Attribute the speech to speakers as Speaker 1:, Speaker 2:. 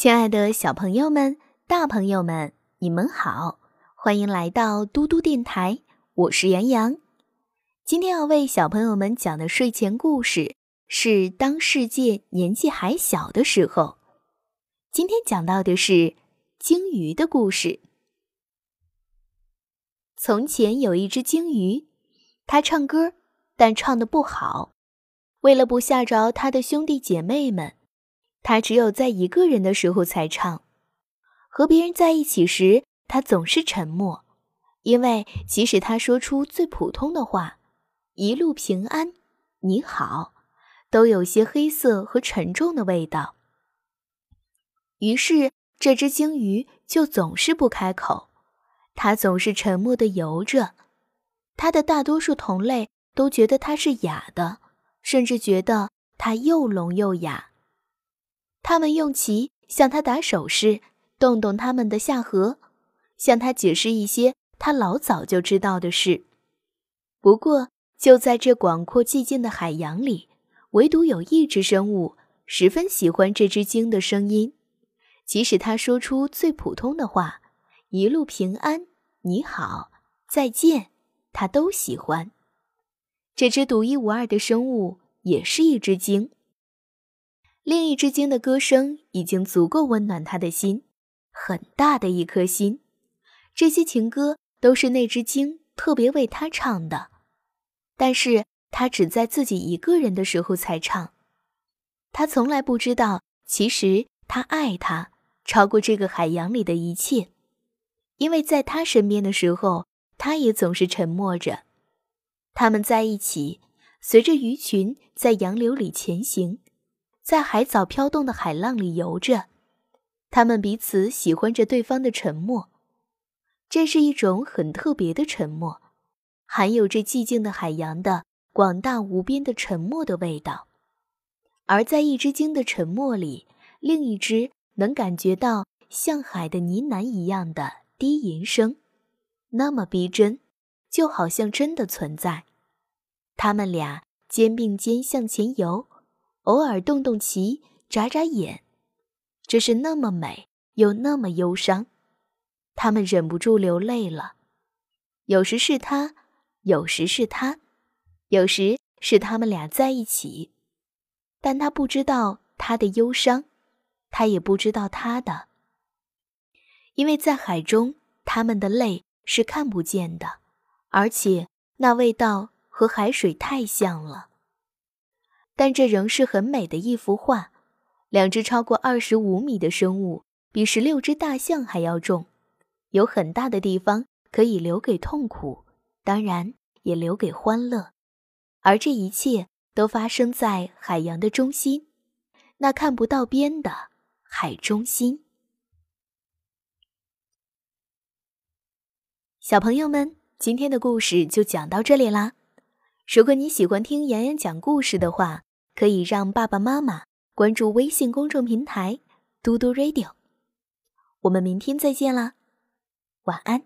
Speaker 1: 亲爱的小朋友们、大朋友们，你们好，欢迎来到嘟嘟电台，我是杨洋。今天要为小朋友们讲的睡前故事是《当世界年纪还小的时候》。今天讲到的是鲸鱼的故事。从前有一只鲸鱼，它唱歌，但唱的不好。为了不吓着它的兄弟姐妹们。他只有在一个人的时候才唱，和别人在一起时，他总是沉默，因为即使他说出最普通的话，“一路平安”“你好”，都有些黑色和沉重的味道。于是，这只鲸鱼就总是不开口，它总是沉默地游着。它的大多数同类都觉得它是哑的，甚至觉得它又聋又哑。他们用鳍向他打手势，动动他们的下颌，向他解释一些他老早就知道的事。不过，就在这广阔寂静的海洋里，唯独有一只生物十分喜欢这只鲸的声音，即使它说出最普通的话“一路平安”“你好”“再见”，它都喜欢。这只独一无二的生物也是一只鲸。另一只鲸的歌声已经足够温暖他的心，很大的一颗心。这些情歌都是那只鲸特别为他唱的，但是他只在自己一个人的时候才唱。他从来不知道，其实他爱他超过这个海洋里的一切，因为在他身边的时候，他也总是沉默着。他们在一起，随着鱼群在洋流里前行。在海藻飘动的海浪里游着，他们彼此喜欢着对方的沉默。这是一种很特别的沉默，含有着寂静的海洋的广大无边的沉默的味道。而在一只鲸的沉默里，另一只能感觉到像海的呢喃一样的低吟声，那么逼真，就好像真的存在。他们俩肩并肩向前游。偶尔动动鳍，眨眨眼，这是那么美又那么忧伤，他们忍不住流泪了。有时是他，有时是他，有时是他们俩在一起，但他不知道他的忧伤，他也不知道他的，因为在海中，他们的泪是看不见的，而且那味道和海水太像了。但这仍是很美的一幅画。两只超过二十五米的生物，比十六只大象还要重，有很大的地方可以留给痛苦，当然也留给欢乐。而这一切都发生在海洋的中心，那看不到边的海中心。小朋友们，今天的故事就讲到这里啦。如果你喜欢听妍妍讲故事的话，可以让爸爸妈妈关注微信公众平台“嘟嘟 radio”。我们明天再见啦，晚安。